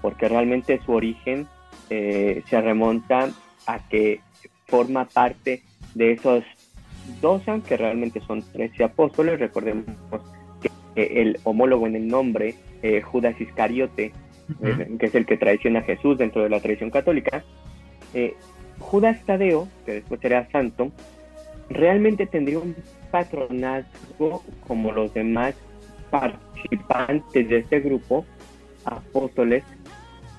porque realmente su origen eh, se remonta a que forma parte de esos dos, que realmente son trece apóstoles, recordemos el homólogo en el nombre, eh, Judas Iscariote, eh, que es el que traiciona a Jesús dentro de la tradición católica, eh, Judas Tadeo, que después será santo, realmente tendría un patronazgo como los demás participantes de este grupo, apóstoles,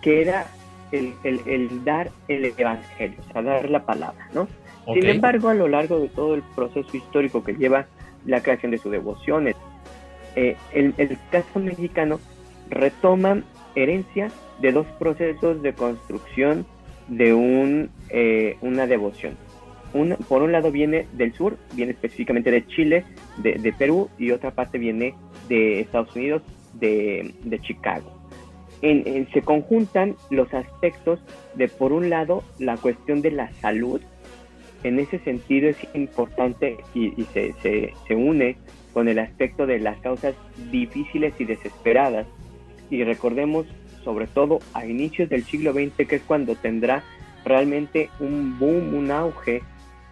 que era el, dar el evangelio, o sea, dar la palabra, ¿no? Sin embargo, a lo largo de todo el proceso histórico que lleva la creación de su devoción, eh, el, caso mexicano retoma herencia de dos procesos de construcción de un, eh, una devoción. por un lado viene del sur, viene específicamente de Chile, de, Perú, y otra parte viene de Estados Unidos, de, Chicago. se conjuntan los aspectos de, por un lado, la cuestión de la salud. En ese sentido es importante y, se, se, se une con el aspecto de las causas difíciles y desesperadas. Y recordemos, sobre todo a inicios del siglo XX, que es cuando tendrá realmente un boom, un auge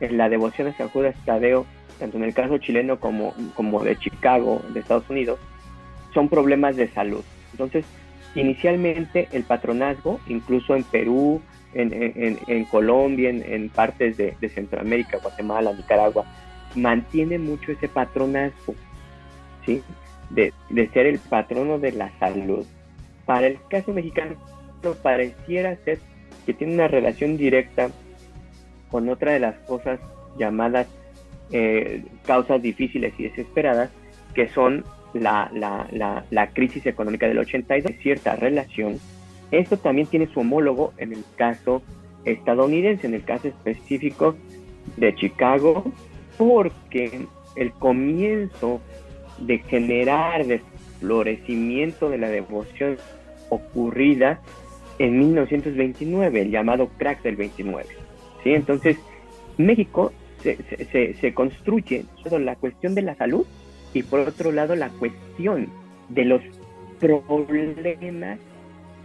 en la devoción a San Judas Tadeo tanto en el caso chileno como, como de Chicago, de Estados Unidos, son problemas de salud. Entonces, inicialmente el patronazgo, incluso en Perú, en, Colombia, en, partes de, Centroamérica, Guatemala, Nicaragua, mantiene mucho ese patronazgo, ¿sí? De, de ser el patrono de la salud. Para el caso mexicano, pareciera ser que tiene una relación directa con otra de las cosas llamadas eh, causas difíciles y desesperadas, que son la, la, la, crisis económica del 82, cierta relación. Esto también tiene su homólogo en el caso estadounidense, en el caso específico de Chicago, porque el comienzo de generar, de florecimiento de la devoción ocurrida en 1929, el llamado crack del 29. ¿sí? Entonces, México se, se, se construye sobre la cuestión de la salud y por otro lado la cuestión de los problemas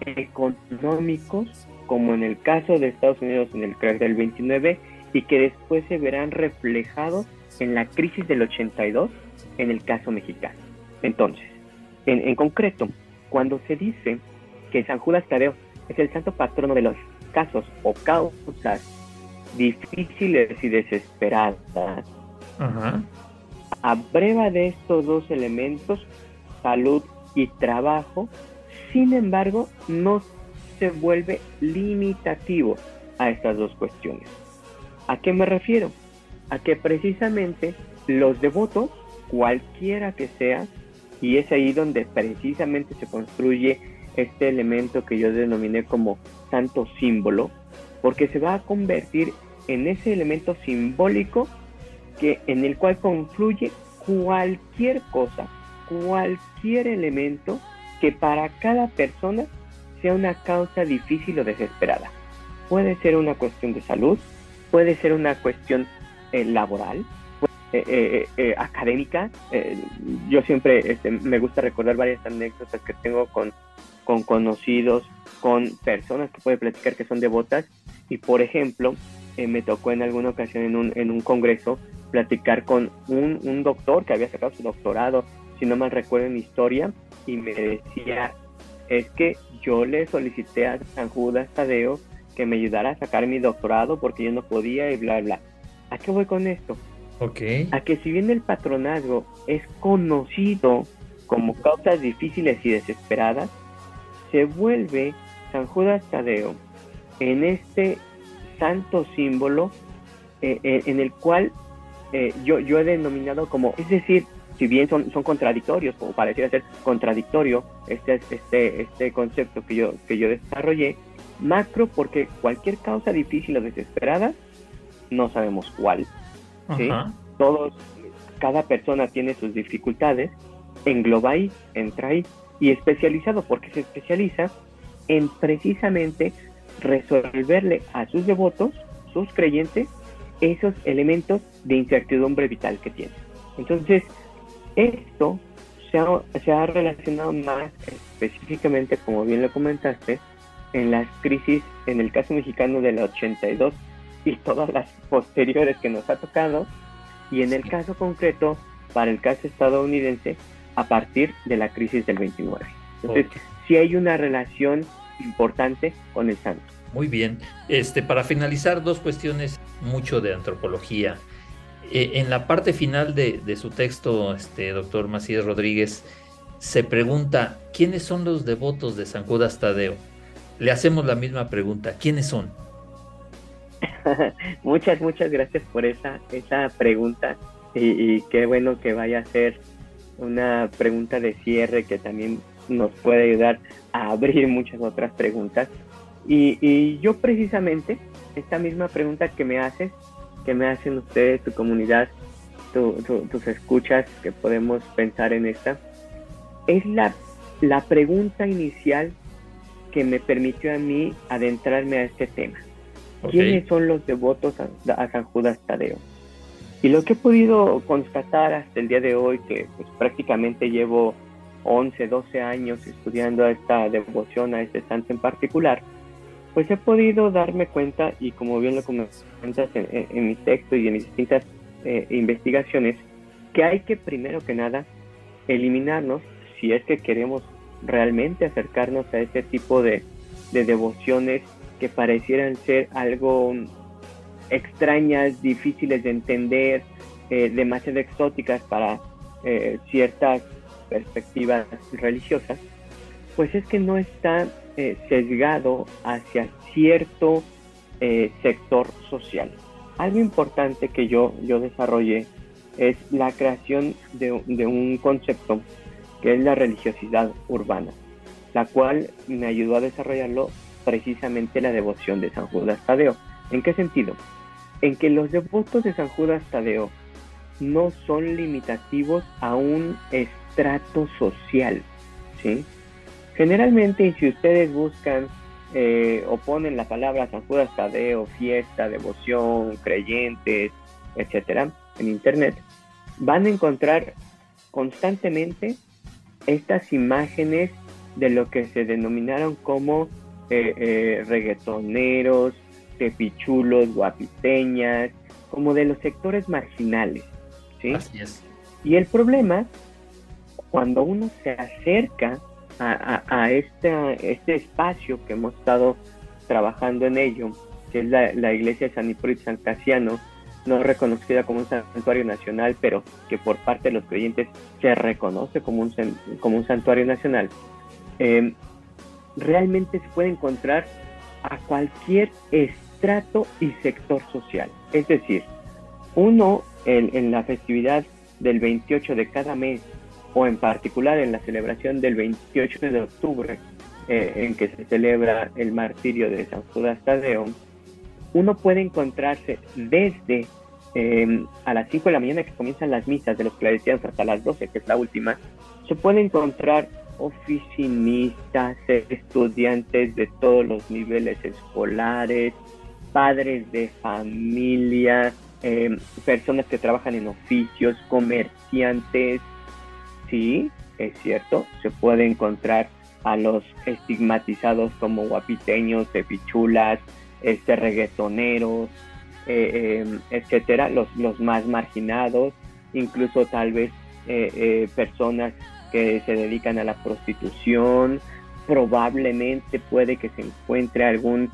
económicos, como en el caso de Estados Unidos en el crack del 29, y que después se verán reflejados en la crisis del 82 en el caso mexicano. Entonces, en, en concreto, cuando se dice que San Judas Tadeo es el santo patrono de los casos o causas difíciles y desesperadas, a prueba de estos dos elementos, salud y trabajo, sin embargo, no se vuelve limitativo a estas dos cuestiones. ¿A qué me refiero? A que precisamente los devotos, cualquiera que sea, y es ahí donde precisamente se construye este elemento que yo denominé como santo símbolo, porque se va a convertir en ese elemento simbólico que en el cual confluye cualquier cosa, cualquier elemento que para cada persona sea una causa difícil o desesperada. Puede ser una cuestión de salud, puede ser una cuestión eh, laboral, eh, eh, académica. yo siempre este, me gusta recordar varias anécdotas que tengo con, con conocidos, con personas que puede platicar que son devotas. Y por ejemplo, me tocó en alguna ocasión en un, en un congreso platicar con un, un doctor que había sacado su doctorado, si no mal recuerdo en historia, y me decía, es que yo le solicité a San Judas Tadeo que me ayudara a sacar mi doctorado porque yo no podía y bla, bla. ¿A qué voy con esto? Okay. A que si bien el patronazgo es conocido como causas difíciles y desesperadas, se vuelve San Judas Tadeo en este santo símbolo eh, eh, en el cual eh, yo, yo he denominado como, es decir, si bien son, son contradictorios, como pareciera ser contradictorio este, este, este concepto que yo, que yo desarrollé, macro porque cualquier causa difícil o desesperada, no sabemos cuál. Todos, cada persona tiene sus dificultades, engloba ahí, entra ahí, y especializado porque se especializa en precisamente resolverle a sus devotos, sus creyentes, esos elementos de incertidumbre vital que tiene. Entonces, esto se ha, se ha relacionado más específicamente, como bien lo comentaste, en las crisis, en el caso mexicano del 82 y todas las posteriores que nos ha tocado, y en el caso concreto, para el caso estadounidense, a partir de la crisis del 29. Entonces, sí hay una relación importante con el santo. Muy bien. Este, para finalizar, dos cuestiones mucho de antropología. Eh, en la parte final de, su texto, este, doctor Macías Rodríguez, se pregunta, ¿quiénes son los devotos de San Judas Tadeo? Le hacemos la misma pregunta, ¿quiénes son? muchas, muchas gracias por esa, esa pregunta y, qué bueno que vaya a ser una pregunta de cierre que también nos puede ayudar a abrir muchas otras preguntas. Y, yo precisamente, esta misma pregunta que me haces, que me hacen ustedes, tu comunidad, tus escuchas, que podemos pensar en esta, es la, la pregunta inicial que me permitió a mí adentrarme a este tema. ¿Quiénes son los devotos a, San Judas Tadeo? Y lo que he podido constatar hasta el día de hoy, que pues, prácticamente llevo 11, 12 años estudiando esta devoción a este santo en particular, pues he podido darme cuenta, y como bien lo comentas en, mi texto y en mis distintas eh, investigaciones que hay que primero que nada eliminarnos si es que queremos realmente acercarnos a ese tipo de, devociones que parecieran ser algo extrañas, difíciles de entender, eh, demasiado exóticas para eh, ciertas perspectivas religiosas, pues es que no está eh, sesgado hacia cierto sector social. Algo importante que yo, yo desarrollé es la creación de, un concepto es la religiosidad urbana, la cual me ayudó a desarrollarlo precisamente la devoción de San Judas Tadeo. ¿En qué sentido? En que los devotos de San Judas Tadeo no son limitativos a un estrato social, ¿sí? Generalmente, si ustedes buscan eh, o ponen la palabra San Judas Tadeo, fiesta, devoción, creyentes, etcétera, en internet, van a encontrar constantemente estas imágenes de lo que se denominaron como eh, eh, reggaetoneros, tepichulos, guapiteñas, como de los sectores marginales. ¿sí? Así es. Y el problema, cuando uno se acerca a, este, este espacio que hemos estado trabajando en ello, que es la, iglesia de San Hipólito San Casiano, no reconocida como un santuario nacional, pero que por parte de los creyentes se reconoce como un, como un santuario nacional, eh, realmente se puede encontrar a cualquier estrato y sector social. Es decir, uno en, la festividad del 28 de cada mes, o en particular en la celebración del 28 de octubre, eh, en que se celebra el martirio de San Judas Tadeo, uno puede encontrarse desde em, a las 5 de la mañana que comienzan las misas de los claretianos hasta las 12, que es la última, se puede encontrar oficinistas, estudiantes de todos los niveles escolares, padres de familia, em, personas que trabajan en oficios, comerciantes. Sí, es cierto, se puede encontrar a los estigmatizados como guapiteños, tepichulas, este, reggaetoneros, eh, em, etcétera, los, los más marginados, incluso tal vez eh, eh, personas que se dedican a la prostitución, probablemente puede que se encuentre algún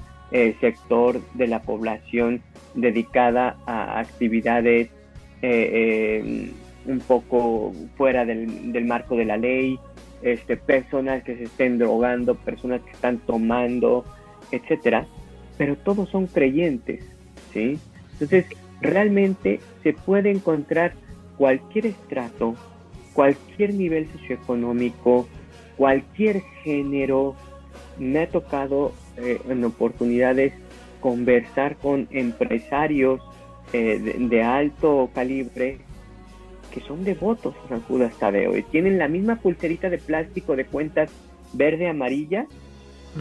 sector de la población dedicada a actividades em, un poco fuera del, del, marco de la ley, este, personas que se estén drogando, personas que están tomando, etcétera pero todos son creyentes, ¿sí? Entonces, realmente se puede encontrar cualquier estrato, cualquier nivel socioeconómico, cualquier género. Me ha tocado eh, en oportunidades conversar con empresarios eh, de, alto calibre que son devotos a San Judas Tadeo y tienen la misma pulserita de plástico de cuentas verde amarilla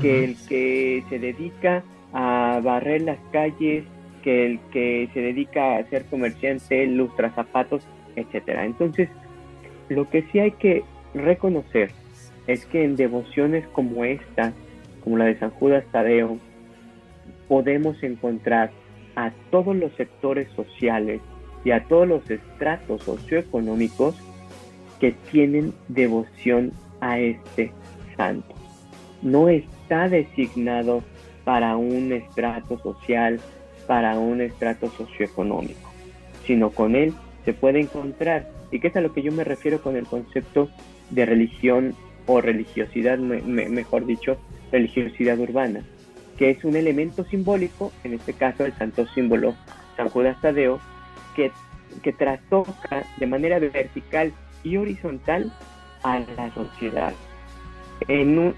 que el que se dedica a barrer las calles, que el que se dedica a ser comerciante, lustra zapatos, etcétera. Entonces, lo que sí hay que reconocer es que en devociones como esta, como la de San Judas Tadeo, podemos encontrar a todos los sectores sociales y a todos los estratos socioeconómicos que tienen devoción a este santo. No está designado para un estrato social, para un estrato socioeconómico, sino con él se puede encontrar, y que es a lo que yo me refiero con el concepto de religión o religiosidad, mejor dicho, religiosidad urbana, que es un elemento simbólico, en este caso el santo símbolo San Judas Tadeo, que, que trastoca de manera vertical y horizontal a la sociedad en un,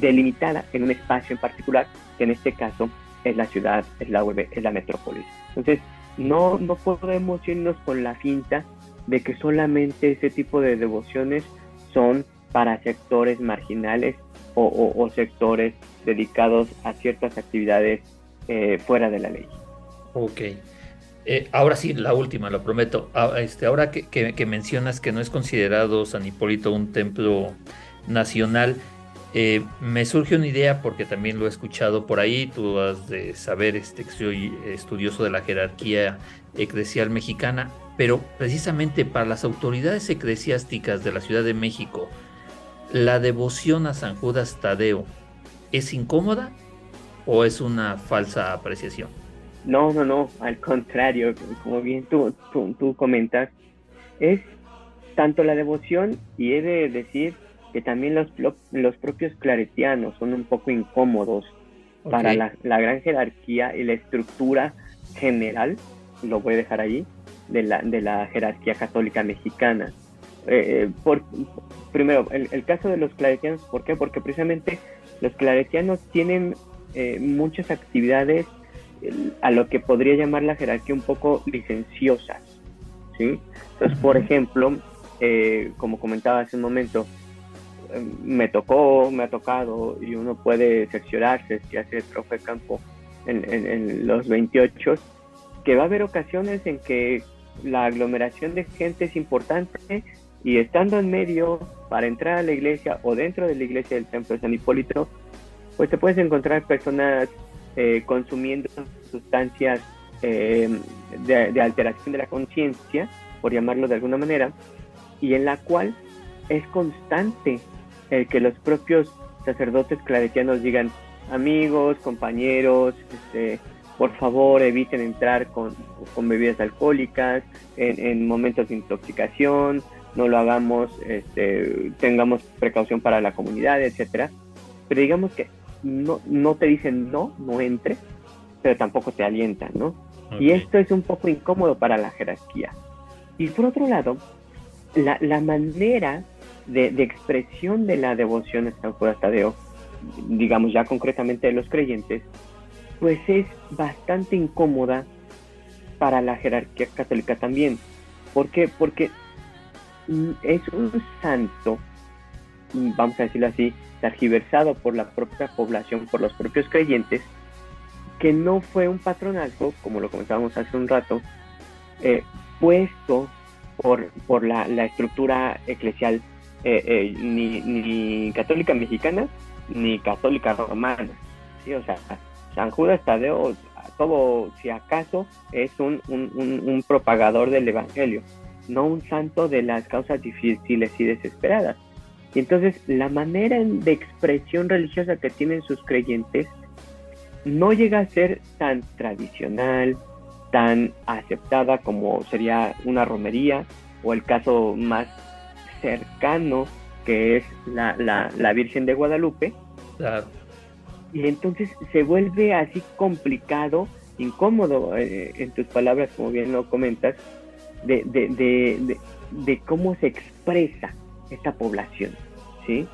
delimitada en un espacio en particular, que en este caso es la ciudad, es la urbe, es la metrópolis. Entonces, no, no podemos irnos con la finta de que solamente ese tipo de devociones son para sectores marginales o, sectores dedicados a ciertas actividades eh, fuera de la ley. Ok. Eh, ahora sí, la última, lo prometo. Ah, este, ahora que, que, mencionas que no es considerado San Hipólito un templo nacional. Eh, me surge una idea porque también lo he escuchado por ahí, tú has de saber este, que soy estudioso de la jerarquía eclesial mexicana, pero precisamente para las autoridades eclesiásticas de la Ciudad de México, la devoción a San Judas Tadeo es incómoda o es una falsa apreciación? No, no, no, al contrario, como bien tú, tú, comentas, es tanto la devoción y he de decir que también los, los propios claretianos son un poco incómodos para la, gran jerarquía y la estructura general, lo voy a dejar ahí, de la, de la jerarquía católica mexicana. Eh, por, primero, el, el, caso de los claretianos, ¿por qué? Porque precisamente los claretianos tienen eh, muchas actividades a lo que podría llamar la jerarquía un poco licenciosas, ¿sí? Entonces, por ejemplo, eh, como comentaba hace un momento, me tocó, me ha tocado, y uno puede cerciorarse si hace trofeo de campo en, en, los 28, que va a haber ocasiones en que la aglomeración de gente es importante y estando en medio para entrar a la iglesia o dentro de la iglesia del templo de San Hipólito, pues te puedes encontrar personas eh, consumiendo sustancias eh, de, alteración de la conciencia, por llamarlo de alguna manera, y en la cual es constante el que los propios sacerdotes claretianos digan, amigos, compañeros, este, por favor eviten entrar con, bebidas alcohólicas en, en, momentos de intoxicación, no lo hagamos, este, tengamos precaución para la comunidad, etcétera. Pero digamos que no, no te dicen no, no entre, pero tampoco te alientan, ¿no? Y esto es un poco incómodo para la jerarquía. Y por otro lado, la, la manera de, de, expresión de la devoción a San Judas Tadeo, digamos ya concretamente de los creyentes, pues es bastante incómoda para la jerarquía católica también. ¿Por qué? Porque es un santo, vamos a decirlo así, targiversado por la propia población, por los propios creyentes, que no fue un patronazgo, como lo comentábamos hace un rato, eh, puesto por, por la, estructura eclesial eh, eh, ni, católica mexicana ni católica romana. ¿sí? O sea, San Judas Tadeo, todo, si acaso, es un, un propagador del Evangelio, no un santo de las causas difíciles y desesperadas. Y entonces la manera de expresión religiosa que tienen sus creyentes no llega a ser tan tradicional, tan aceptada como sería una romería o el caso más cercano que es la, la, Virgen de Guadalupe. Y entonces se vuelve así complicado, incómodo, eh, en tus palabras, como bien lo comentas, de, de, de, de cómo se expresa esta población, ¿sí?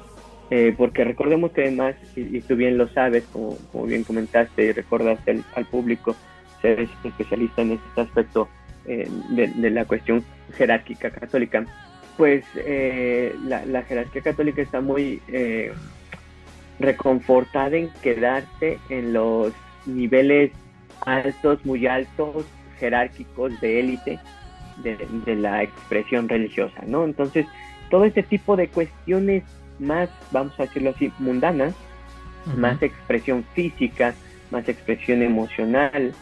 Eh, porque recordemos que además, y, tú bien lo sabes, como, como bien comentaste y recordaste al, público, ser especialista en este aspecto eh, de, la cuestión jerárquica católica, pues eh, la, jerarquía católica está muy reconfortada en quedarse en los niveles altos, muy altos, jerárquicos de élite de, de la expresión religiosa, ¿no? Entonces, todo este tipo de cuestiones más, vamos a decirlo así, mundanas, más expresión física, más expresión emocional,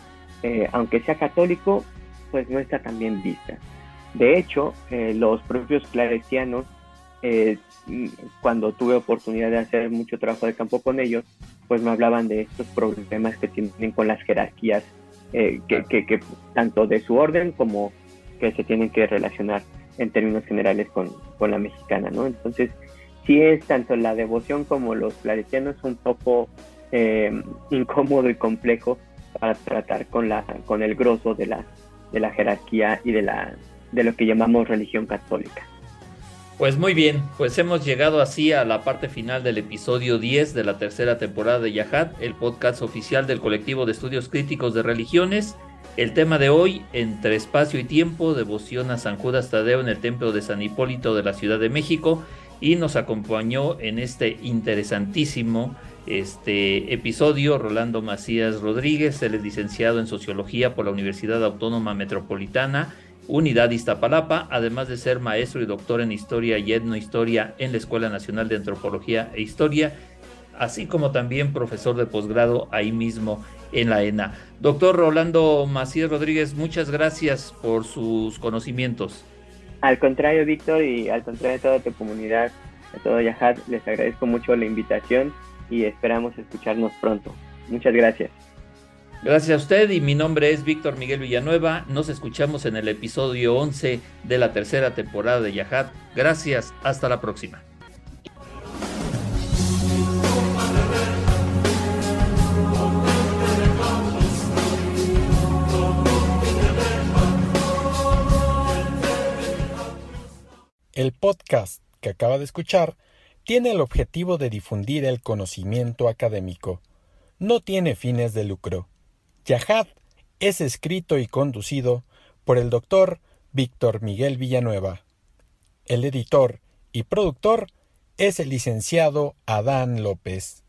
eh, aunque sea católico, pues no está tan bien vista. De hecho, eh, los propios claretianos, eh, cuando tuve oportunidad de hacer mucho trabajo de campo con ellos, pues me hablaban de estos problemas que tienen con las jerarquías, que, que, tanto de su orden como que se tienen que relacionar en términos generales con, con la mexicana, ¿no? Entonces, sí es tanto la devoción como los claretianos un poco eh, incómodo y complejo para tratar con la con el grosso de la de la jerarquía y de la de lo que llamamos religión católica. Pues muy bien, pues hemos llegado así a la parte final del episodio 10 de la tercera temporada de Yahad, el podcast oficial del colectivo de estudios críticos de religiones. El tema de hoy, entre espacio y tiempo, devoción a San Judas Tadeo en el templo de San Hipólito de la Ciudad de México y nos acompañó en este interesantísimo este episodio Rolando Macías Rodríguez, él es licenciado en Sociología por la Universidad Autónoma Metropolitana Unidad Iztapalapa, además de ser maestro y doctor en Historia y Etnohistoria en la Escuela Nacional de Antropología e Historia, así como también profesor de posgrado ahí mismo en la ENA. Doctor Rolando Macías Rodríguez, muchas gracias por sus conocimientos. Al contrario, Víctor, y al contrario de toda tu comunidad, a todo Yahad, les agradezco mucho la invitación y esperamos escucharnos pronto. Muchas gracias. Gracias a usted y mi nombre es Víctor Miguel Villanueva. Nos escuchamos en el episodio 11 de la tercera temporada de Yahad. Gracias, hasta la próxima. El podcast que acaba de escuchar tiene el objetivo de difundir el conocimiento académico. No tiene fines de lucro. Yahad es escrito y conducido por el doctor Víctor Miguel Villanueva. El editor y productor es el licenciado Adán López.